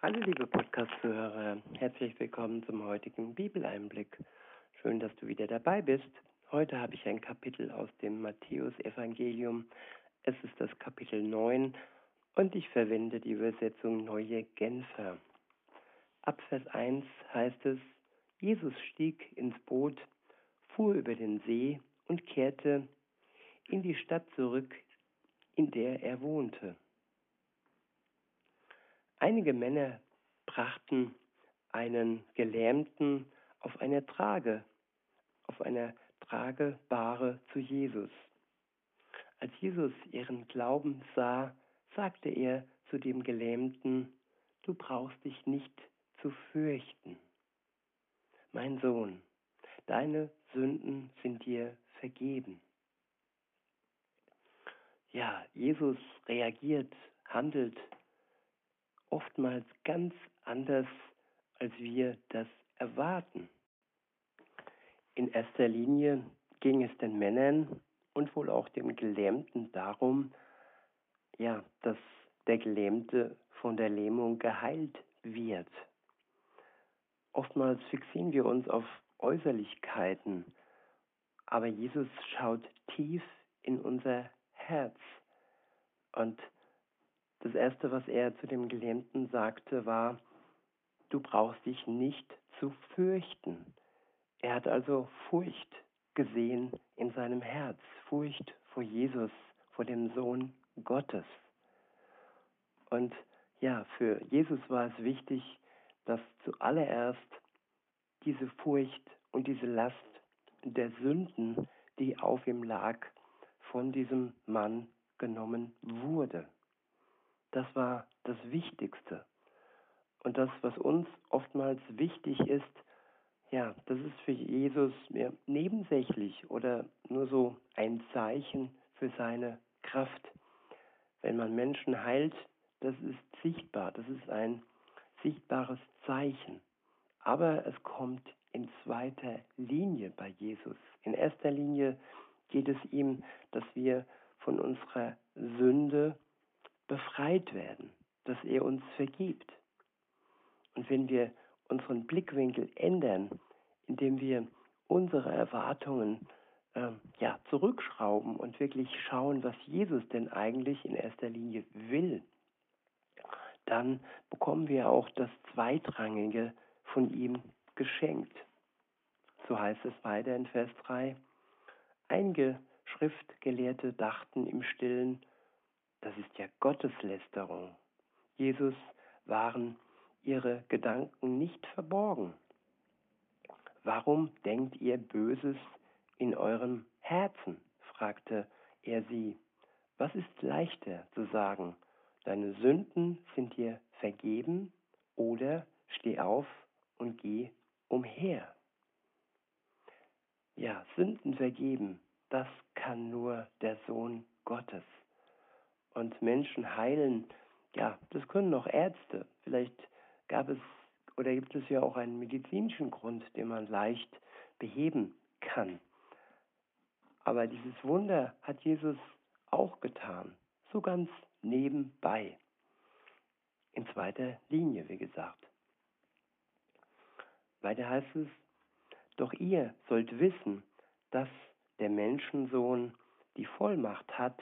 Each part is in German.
Hallo liebe Podcast-Zuhörer, herzlich willkommen zum heutigen Bibeleinblick. Schön, dass du wieder dabei bist. Heute habe ich ein Kapitel aus dem Matthäus-Evangelium. Es ist das Kapitel 9 und ich verwende die Übersetzung Neue Genfer. Ab Vers 1 heißt es, Jesus stieg ins Boot, fuhr über den See und kehrte in die Stadt zurück, in der er wohnte. Einige Männer brachten einen Gelähmten auf einer Trage, auf einer Tragebare zu Jesus. Als Jesus ihren Glauben sah, sagte er zu dem Gelähmten, du brauchst dich nicht zu fürchten. Mein Sohn, deine Sünden sind dir vergeben. Ja, Jesus reagiert, handelt oftmals ganz anders, als wir das erwarten. In erster Linie ging es den Männern und wohl auch dem Gelähmten darum, ja, dass der Gelähmte von der Lähmung geheilt wird. Oftmals fixieren wir uns auf Äußerlichkeiten, aber Jesus schaut tief in unser Herz. Und Erste, was er zu dem Gelähmten sagte, war, du brauchst dich nicht zu fürchten. Er hat also Furcht gesehen in seinem Herz, Furcht vor Jesus, vor dem Sohn Gottes. Und ja, für Jesus war es wichtig, dass zuallererst diese Furcht und diese Last der Sünden, die auf ihm lag, von diesem Mann genommen wurde. Das war das Wichtigste. Und das, was uns oftmals wichtig ist, ja, das ist für Jesus mehr nebensächlich oder nur so ein Zeichen für seine Kraft. Wenn man Menschen heilt, das ist sichtbar, das ist ein sichtbares Zeichen. Aber es kommt in zweiter Linie bei Jesus. In erster Linie geht es ihm, dass wir von unserer Sünde befreit werden, dass er uns vergibt. Und wenn wir unseren Blickwinkel ändern, indem wir unsere Erwartungen äh, ja, zurückschrauben und wirklich schauen, was Jesus denn eigentlich in erster Linie will, dann bekommen wir auch das Zweitrangige von ihm geschenkt. So heißt es weiter in Vers 3. Einige Schriftgelehrte dachten im Stillen, das ist ja Gotteslästerung. Jesus waren ihre Gedanken nicht verborgen. Warum denkt ihr Böses in eurem Herzen? fragte er sie. Was ist leichter zu sagen, deine Sünden sind dir vergeben oder steh auf und geh umher? Ja, Sünden vergeben, das kann nur der Sohn Gottes und Menschen heilen, ja, das können auch Ärzte. Vielleicht gab es oder gibt es ja auch einen medizinischen Grund, den man leicht beheben kann. Aber dieses Wunder hat Jesus auch getan, so ganz nebenbei. In zweiter Linie, wie gesagt. Weiter heißt es, doch ihr sollt wissen, dass der Menschensohn die Vollmacht hat,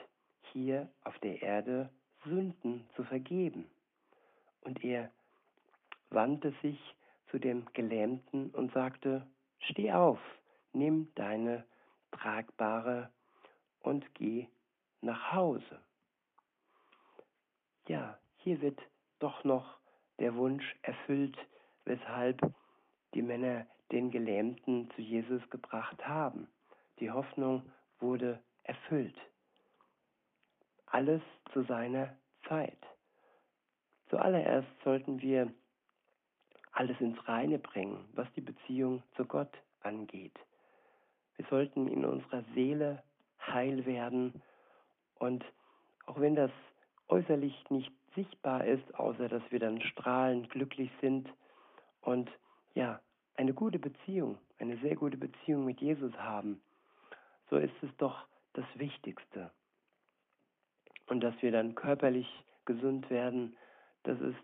hier auf der Erde Sünden zu vergeben. Und er wandte sich zu dem Gelähmten und sagte, Steh auf, nimm deine tragbare und geh nach Hause. Ja, hier wird doch noch der Wunsch erfüllt, weshalb die Männer den Gelähmten zu Jesus gebracht haben. Die Hoffnung wurde erfüllt alles zu seiner Zeit. Zuallererst sollten wir alles ins Reine bringen, was die Beziehung zu Gott angeht. Wir sollten in unserer Seele heil werden und auch wenn das äußerlich nicht sichtbar ist, außer dass wir dann strahlend glücklich sind und ja, eine gute Beziehung, eine sehr gute Beziehung mit Jesus haben, so ist es doch das Wichtigste und dass wir dann körperlich gesund werden, das ist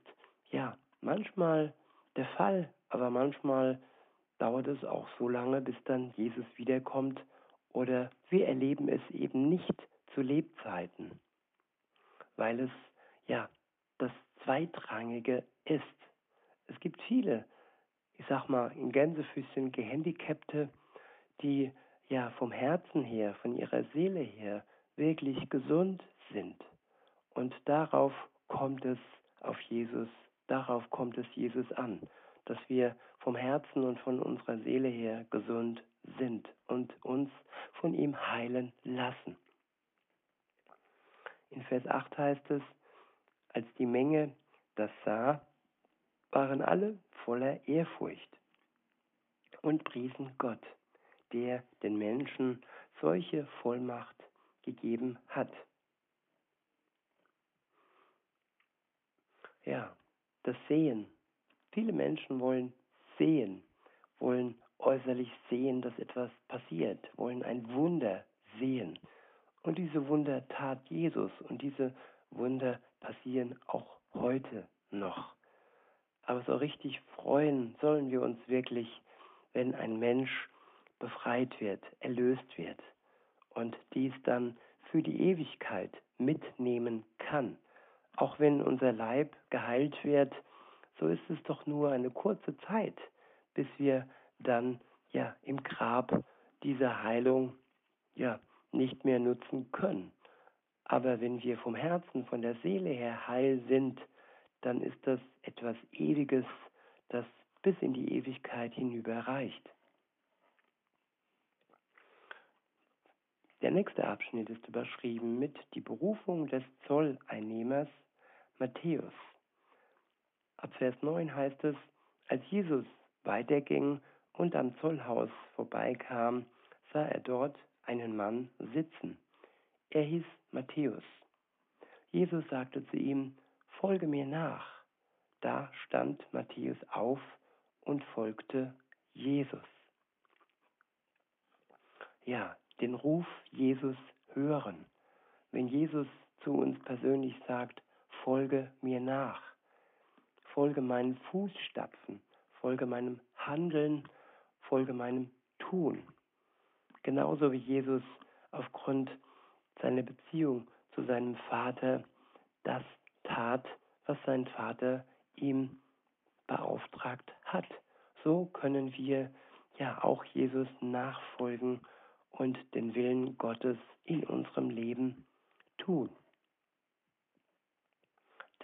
ja manchmal der Fall, aber manchmal dauert es auch so lange, bis dann Jesus wiederkommt oder wir erleben es eben nicht zu Lebzeiten, weil es ja das Zweitrangige ist. Es gibt viele, ich sag mal, in Gänsefüßchen Gehandicapte, die ja vom Herzen her, von ihrer Seele her wirklich gesund sind. Und darauf kommt es auf Jesus, darauf kommt es Jesus an, dass wir vom Herzen und von unserer Seele her gesund sind und uns von ihm heilen lassen. In Vers 8 heißt es, als die Menge das sah, waren alle voller Ehrfurcht und priesen Gott, der den Menschen solche Vollmacht gegeben hat. Ja, das Sehen. Viele Menschen wollen sehen, wollen äußerlich sehen, dass etwas passiert, wollen ein Wunder sehen. Und diese Wunder tat Jesus und diese Wunder passieren auch heute noch. Aber so richtig freuen sollen wir uns wirklich, wenn ein Mensch befreit wird, erlöst wird und dies dann für die Ewigkeit mitnehmen kann. Auch wenn unser Leib geheilt wird, so ist es doch nur eine kurze Zeit, bis wir dann ja im Grab diese Heilung ja nicht mehr nutzen können. Aber wenn wir vom Herzen, von der Seele her heil sind, dann ist das etwas Ewiges, das bis in die Ewigkeit hinüber reicht. Der nächste Abschnitt ist überschrieben mit die Berufung des Zolleinnehmers Matthäus. Ab Vers 9 heißt es, als Jesus weiterging und am Zollhaus vorbeikam, sah er dort einen Mann sitzen. Er hieß Matthäus. Jesus sagte zu ihm, Folge mir nach. Da stand Matthäus auf und folgte Jesus. Ja, den Ruf Jesus hören. Wenn Jesus zu uns persönlich sagt, folge mir nach, folge meinen Fußstapfen, folge meinem Handeln, folge meinem Tun. Genauso wie Jesus aufgrund seiner Beziehung zu seinem Vater das tat, was sein Vater ihm beauftragt hat. So können wir ja auch Jesus nachfolgen und den Willen Gottes in unserem Leben tun.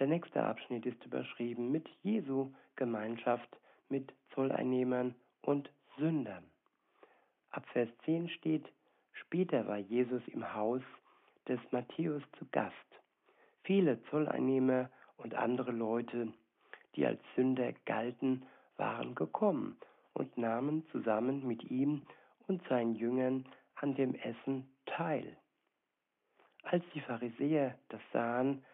Der nächste Abschnitt ist überschrieben mit Jesu Gemeinschaft mit Zolleinnehmern und Sündern. Ab Vers 10 steht, später war Jesus im Haus des Matthäus zu Gast. Viele Zolleinnehmer und andere Leute, die als Sünder galten, waren gekommen und nahmen zusammen mit ihm und seinen Jüngern an dem Essen teil. Als die Pharisäer das sahen,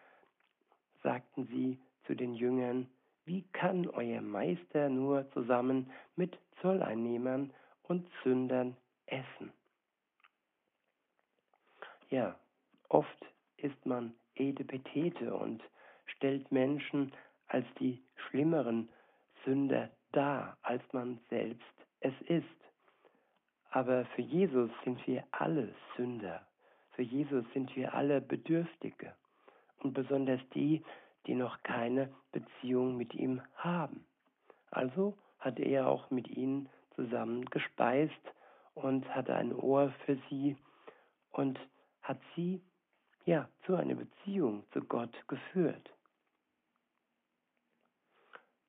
sagten sie zu den Jüngern, wie kann euer Meister nur zusammen mit Zolleinnehmern und Sündern essen? Ja, oft ist man Edepetete und stellt Menschen als die schlimmeren Sünder dar, als man selbst es ist. Aber für Jesus sind wir alle Sünder. Für Jesus sind wir alle Bedürftige. Und besonders die, die noch keine Beziehung mit ihm haben. Also hat er auch mit ihnen zusammen gespeist und hatte ein Ohr für sie und hat sie ja, zu einer Beziehung zu Gott geführt.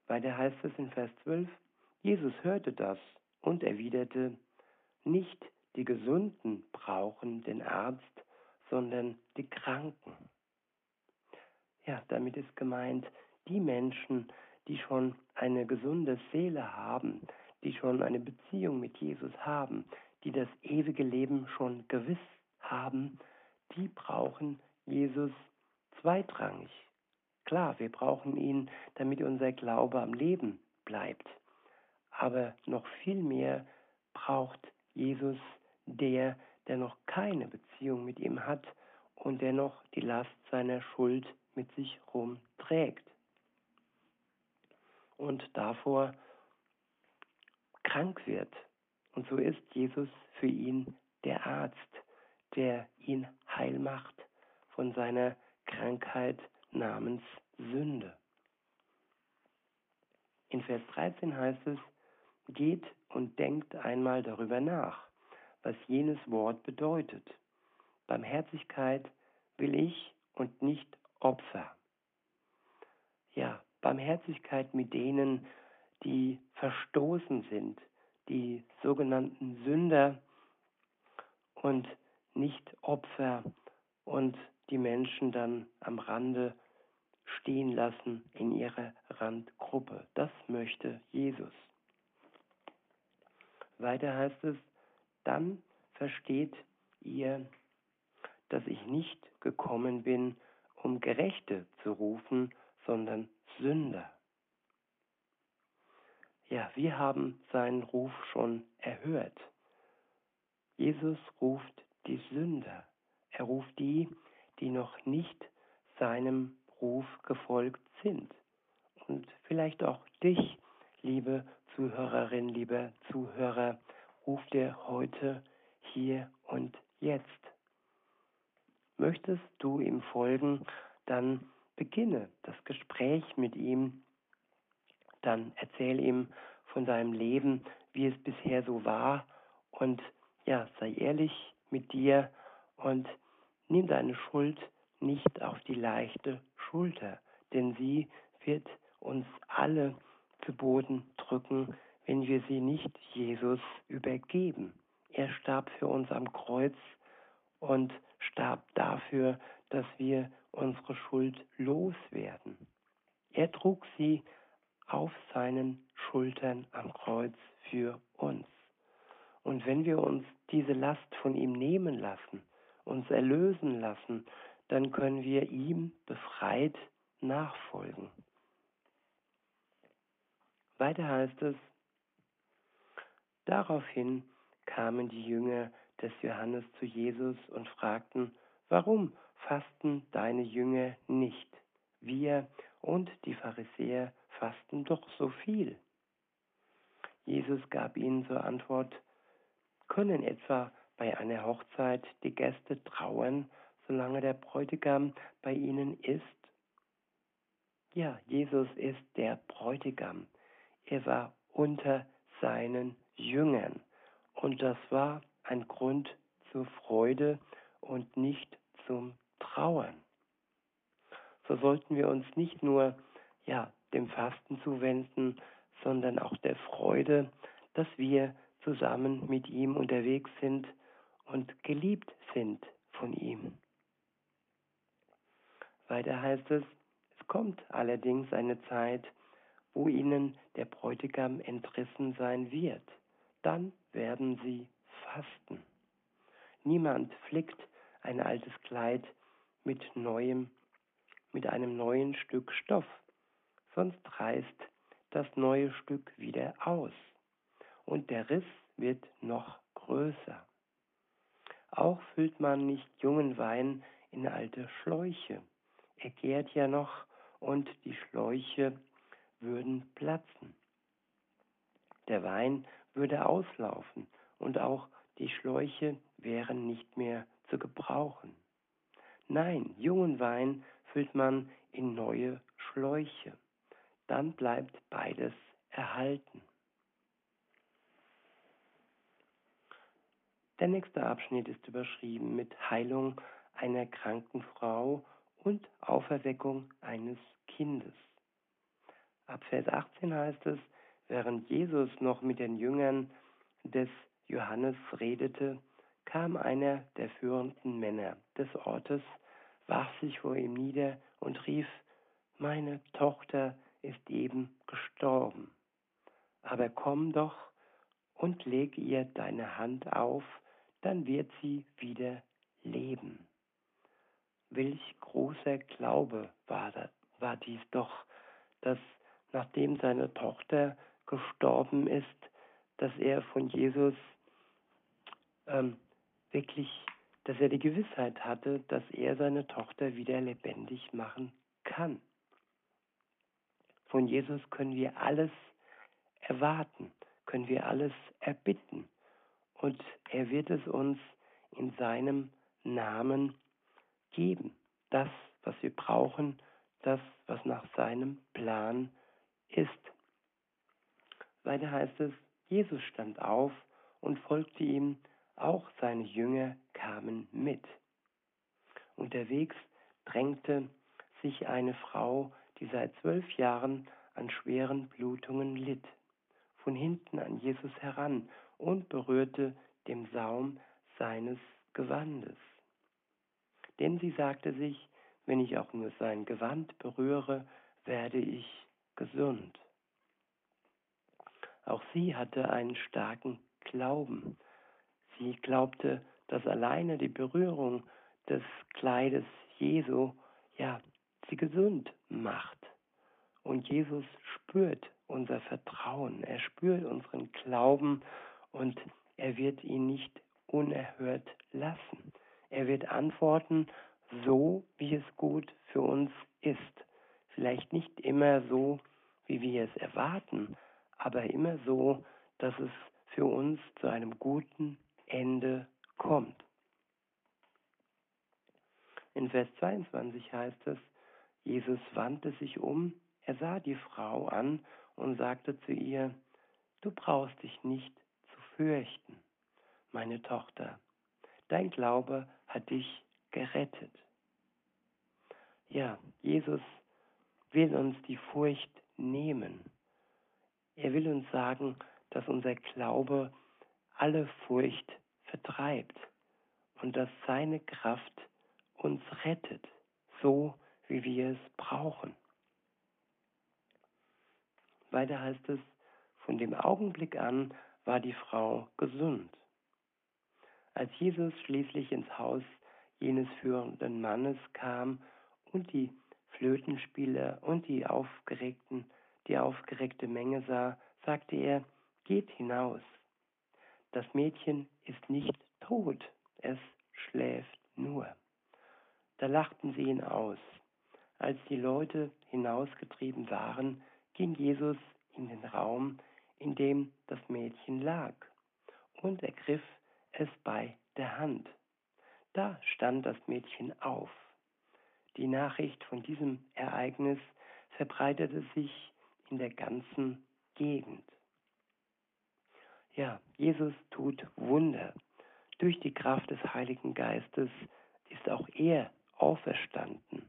Weiter heißt es in Vers 12, Jesus hörte das und erwiderte, nicht die Gesunden brauchen den Arzt, sondern die Kranken. Ja, damit ist gemeint, die Menschen, die schon eine gesunde Seele haben, die schon eine Beziehung mit Jesus haben, die das ewige Leben schon gewiss haben, die brauchen Jesus zweitrangig. Klar, wir brauchen ihn, damit unser Glaube am Leben bleibt. Aber noch viel mehr braucht Jesus der, der noch keine Beziehung mit ihm hat und der noch die Last seiner Schuld mit sich rumträgt. und davor krank wird. Und so ist Jesus für ihn der Arzt, der ihn heil macht von seiner Krankheit namens Sünde. In Vers 13 heißt es, geht und denkt einmal darüber nach, was jenes Wort bedeutet. Barmherzigkeit will ich und nicht Opfer. Ja, Barmherzigkeit mit denen, die verstoßen sind, die sogenannten Sünder und nicht Opfer und die Menschen dann am Rande stehen lassen in ihrer Randgruppe. Das möchte Jesus. Weiter heißt es, dann versteht ihr, dass ich nicht gekommen bin, um Gerechte zu rufen, sondern Sünder. Ja, wir haben seinen Ruf schon erhört. Jesus ruft die Sünder. Er ruft die, die noch nicht seinem Ruf gefolgt sind. Und vielleicht auch dich, liebe Zuhörerin, lieber Zuhörer, ruft er heute hier und jetzt. Möchtest du ihm folgen, dann beginne das Gespräch mit ihm, dann erzähl ihm von deinem Leben, wie es bisher so war und ja, sei ehrlich mit dir und nimm deine Schuld nicht auf die leichte Schulter, denn sie wird uns alle zu Boden drücken, wenn wir sie nicht Jesus übergeben. Er starb für uns am Kreuz und starb dafür, dass wir unsere Schuld loswerden. Er trug sie auf seinen Schultern am Kreuz für uns. Und wenn wir uns diese Last von ihm nehmen lassen, uns erlösen lassen, dann können wir ihm befreit nachfolgen. Weiter heißt es, daraufhin kamen die Jünger des Johannes zu Jesus und fragten, warum fasten deine Jünger nicht? Wir und die Pharisäer fasten doch so viel. Jesus gab ihnen zur Antwort, können etwa bei einer Hochzeit die Gäste trauern, solange der Bräutigam bei ihnen ist? Ja, Jesus ist der Bräutigam. Er war unter seinen Jüngern. Und das war ein Grund zur Freude und nicht zum Trauern. So sollten wir uns nicht nur ja, dem Fasten zuwenden, sondern auch der Freude, dass wir zusammen mit ihm unterwegs sind und geliebt sind von ihm. Weiter heißt es, es kommt allerdings eine Zeit, wo ihnen der Bräutigam entrissen sein wird. Dann werden sie fasten. Niemand flickt ein altes Kleid mit neuem, mit einem neuen Stück Stoff, sonst reißt das neue Stück wieder aus und der Riss wird noch größer. Auch füllt man nicht jungen Wein in alte Schläuche. Er gärt ja noch und die Schläuche würden platzen. Der Wein würde auslaufen und auch die Schläuche wären nicht mehr zu gebrauchen. Nein, jungen Wein füllt man in neue Schläuche. Dann bleibt beides erhalten. Der nächste Abschnitt ist überschrieben mit Heilung einer kranken Frau und Auferweckung eines Kindes. Ab Vers 18 heißt es, während Jesus noch mit den Jüngern des Johannes redete, kam einer der führenden Männer des Ortes, warf sich vor ihm nieder und rief, meine Tochter ist eben gestorben. Aber komm doch und leg ihr deine Hand auf, dann wird sie wieder leben. Welch großer Glaube war, das, war dies doch, dass nachdem seine Tochter gestorben ist, dass er von Jesus ähm, wirklich, dass er die Gewissheit hatte, dass er seine Tochter wieder lebendig machen kann. Von Jesus können wir alles erwarten, können wir alles erbitten. Und er wird es uns in seinem Namen geben. Das, was wir brauchen, das, was nach seinem Plan ist. Weiter heißt es, Jesus stand auf und folgte ihm, auch seine Jünger kamen mit. Unterwegs drängte sich eine Frau, die seit zwölf Jahren an schweren Blutungen litt, von hinten an Jesus heran und berührte dem Saum seines Gewandes. Denn sie sagte sich, wenn ich auch nur sein Gewand berühre, werde ich gesund. Auch sie hatte einen starken Glauben. Sie glaubte, dass alleine die Berührung des Kleides Jesu ja sie gesund macht. Und Jesus spürt unser Vertrauen, er spürt unseren Glauben und er wird ihn nicht unerhört lassen. Er wird antworten, so wie es gut für uns ist. Vielleicht nicht immer so, wie wir es erwarten, aber immer so, dass es für uns zu einem guten Ende kommt. In Vers 22 heißt es, Jesus wandte sich um, er sah die Frau an und sagte zu ihr, du brauchst dich nicht zu fürchten, meine Tochter, dein Glaube hat dich gerettet. Ja, Jesus will uns die Furcht nehmen. Er will uns sagen, dass unser Glaube alle Furcht vertreibt und dass seine Kraft uns rettet, so wie wir es brauchen. Weiter heißt es, von dem Augenblick an war die Frau gesund. Als Jesus schließlich ins Haus jenes führenden Mannes kam und die Flötenspieler und die aufgeregten, die aufgeregte Menge sah, sagte er, geht hinaus. Das Mädchen ist nicht tot, es schläft nur. Da lachten sie ihn aus. Als die Leute hinausgetrieben waren, ging Jesus in den Raum, in dem das Mädchen lag, und ergriff es bei der Hand. Da stand das Mädchen auf. Die Nachricht von diesem Ereignis verbreitete sich in der ganzen Gegend. Ja, Jesus tut Wunder. Durch die Kraft des Heiligen Geistes ist auch er auferstanden.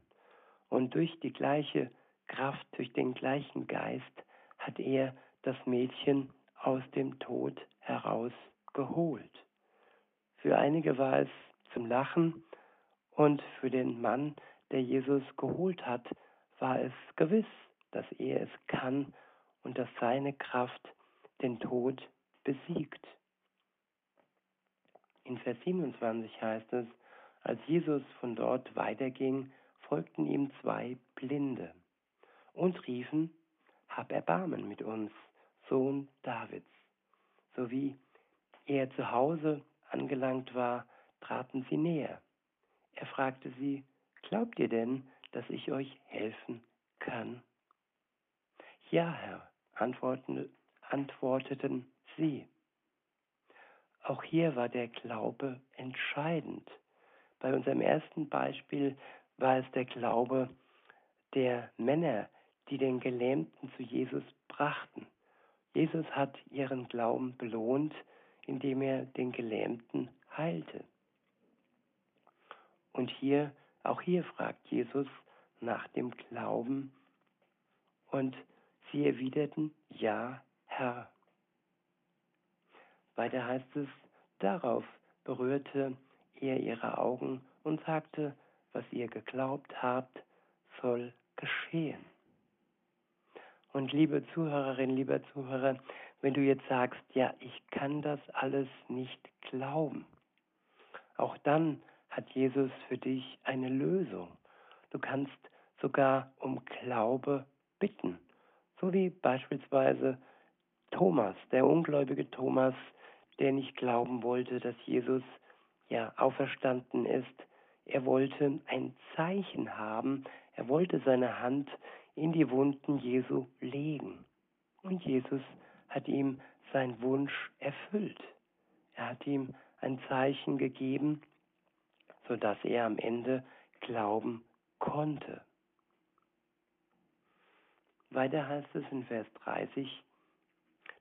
Und durch die gleiche Kraft, durch den gleichen Geist hat er das Mädchen aus dem Tod herausgeholt. Für einige war es zum Lachen und für den Mann, der Jesus geholt hat, war es gewiss, dass er es kann und dass seine Kraft den Tod besiegt. In Vers 27 heißt es, als Jesus von dort weiterging, folgten ihm zwei Blinde und riefen, Hab Erbarmen mit uns, Sohn Davids. So wie er zu Hause angelangt war, traten sie näher. Er fragte sie, Glaubt ihr denn, dass ich euch helfen kann? Ja, Herr, antworteten sie. Auch hier war der Glaube entscheidend. Bei unserem ersten Beispiel war es der Glaube der Männer, die den Gelähmten zu Jesus brachten. Jesus hat ihren Glauben belohnt, indem er den Gelähmten heilte. Und hier, auch hier fragt Jesus nach dem Glauben und sie erwiderten, ja, Herr. Weiter heißt es, darauf berührte er ihre Augen und sagte, was ihr geglaubt habt, soll geschehen. Und liebe Zuhörerin, lieber Zuhörer, wenn du jetzt sagst, ja, ich kann das alles nicht glauben, auch dann hat Jesus für dich eine Lösung. Du kannst sogar um Glaube bitten, so wie beispielsweise Thomas, der ungläubige Thomas, der nicht glauben wollte, dass Jesus ja auferstanden ist. Er wollte ein Zeichen haben, er wollte seine Hand in die Wunden Jesu legen. Und Jesus hat ihm seinen Wunsch erfüllt. Er hat ihm ein Zeichen gegeben, sodass er am Ende glauben konnte. Weiter heißt es in Vers 30,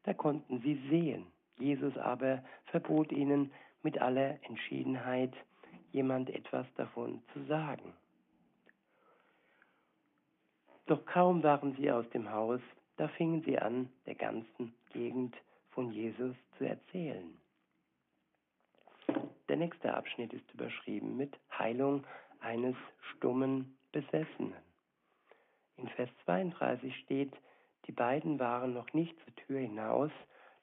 da konnten sie sehen. Jesus aber verbot ihnen mit aller Entschiedenheit, jemand etwas davon zu sagen. Doch kaum waren sie aus dem Haus, da fingen sie an, der ganzen Gegend von Jesus zu erzählen. Der nächste Abschnitt ist überschrieben mit Heilung eines stummen Besessenen. In Vers 32 steht, die beiden waren noch nicht zur Tür hinaus,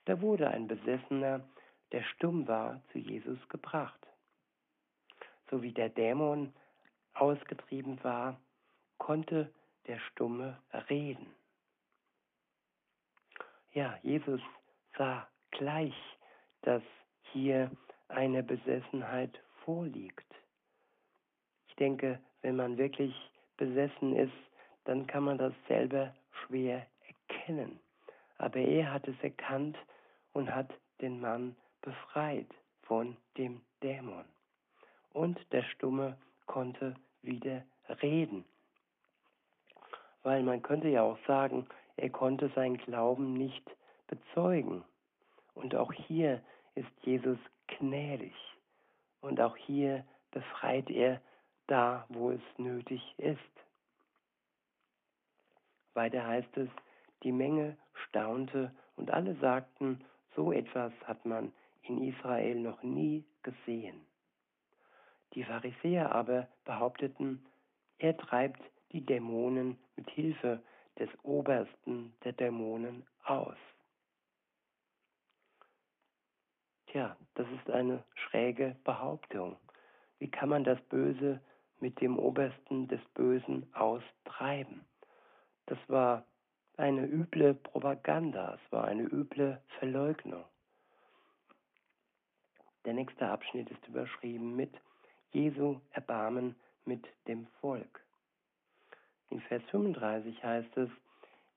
da wurde ein Besessener, der stumm war, zu Jesus gebracht. So wie der Dämon ausgetrieben war, konnte der Stumme reden. Ja, Jesus sah gleich, dass hier eine Besessenheit vorliegt. Ich denke, wenn man wirklich besessen ist, dann kann man das selber schwer erkennen. Aber er hat es erkannt und hat den Mann befreit von dem Dämon. Und der Stumme konnte wieder reden. Weil man könnte ja auch sagen, er konnte sein Glauben nicht bezeugen. Und auch hier ist Jesus gnädig. Und auch hier befreit er da, wo es nötig ist. Weiter heißt es, die Menge staunte und alle sagten, so etwas hat man in Israel noch nie gesehen. Die Pharisäer aber behaupteten, er treibt die Dämonen mit Hilfe des Obersten der Dämonen aus. Tja, das ist eine schräge Behauptung. Wie kann man das Böse mit dem Obersten des Bösen austreiben? Das war eine üble Propaganda, es war eine üble Verleugnung. Der nächste Abschnitt ist überschrieben mit Jesu Erbarmen mit dem Volk. In Vers 35 heißt es,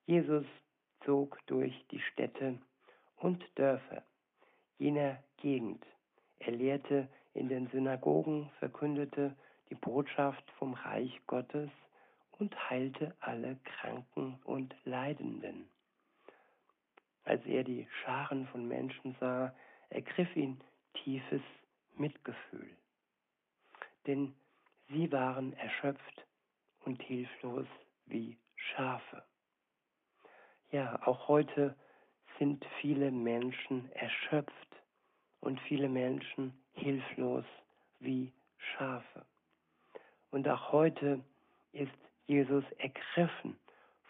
Jesus zog durch die Städte und Dörfer jener Gegend. Er lehrte in den Synagogen, verkündete die Botschaft vom Reich Gottes und heilte alle Kranken und Leidenden. Als er die Scharen von Menschen sah, ergriff ihn tiefes Mitgefühl. Denn sie waren erschöpft und hilflos wie Schafe. Ja, auch heute sind viele Menschen erschöpft und viele Menschen hilflos wie Schafe. Und auch heute ist Jesus ergriffen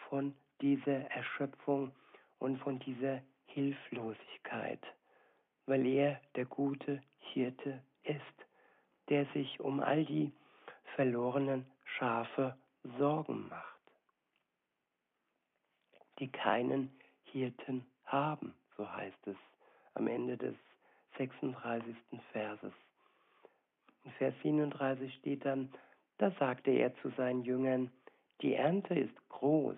von dieser Erschöpfung und von dieser Hilflosigkeit, weil er der gute Hirte ist, der sich um all die verlorenen Schafe Sorgen macht, die keinen Hirten haben, so heißt es am Ende des 36. Verses. In Vers 37 steht dann, da sagte er zu seinen Jüngern, die Ernte ist groß,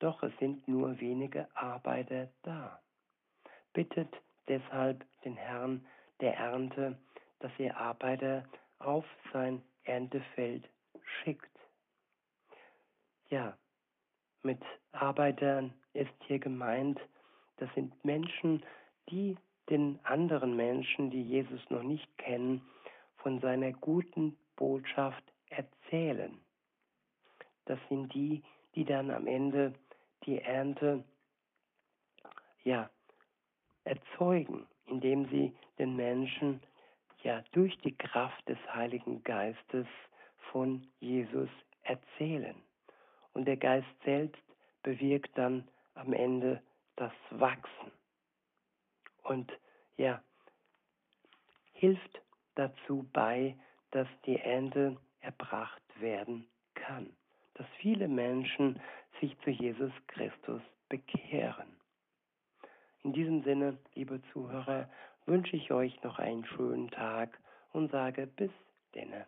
doch es sind nur wenige Arbeiter da. Bittet deshalb den Herrn der Ernte, dass er Arbeiter auf sein Erntefeld schickt. Ja, mit Arbeitern ist hier gemeint, das sind Menschen, die den anderen Menschen, die Jesus noch nicht kennen, von seiner guten Botschaft erzählen das sind die, die dann am Ende die Ernte ja erzeugen, indem sie den Menschen ja durch die Kraft des Heiligen Geistes von Jesus erzählen. Und der Geist selbst bewirkt dann am Ende das Wachsen. Und ja, hilft dazu bei, dass die Ernte erbracht werden kann dass viele Menschen sich zu Jesus Christus bekehren. In diesem Sinne, liebe Zuhörer, wünsche ich euch noch einen schönen Tag und sage bis denne.